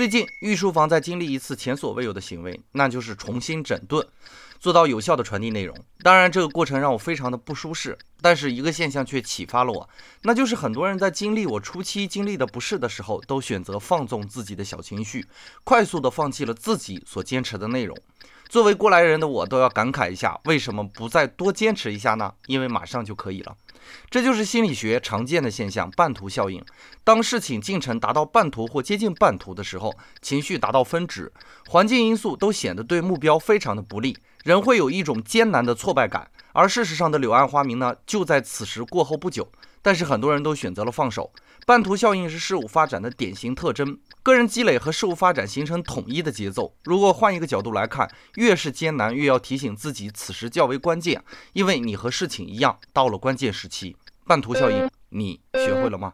最近，御书房在经历一次前所未有的行为，那就是重新整顿，做到有效的传递内容。当然，这个过程让我非常的不舒适，但是一个现象却启发了我，那就是很多人在经历我初期经历的不适的时候，都选择放纵自己的小情绪，快速的放弃了自己所坚持的内容。作为过来人的我，都要感慨一下，为什么不再多坚持一下呢？因为马上就可以了。这就是心理学常见的现象——半途效应。当事情进程达到半途或接近半途的时候，情绪达到峰值，环境因素都显得对目标非常的不利，人会有一种艰难的挫败感。而事实上的柳暗花明呢，就在此时过后不久。但是很多人都选择了放手。半途效应是事物发展的典型特征，个人积累和事物发展形成统一的节奏。如果换一个角度来看，越是艰难，越要提醒自己此时较为关键，因为你和事情一样，到了关键时期。半途效应，你学会了吗？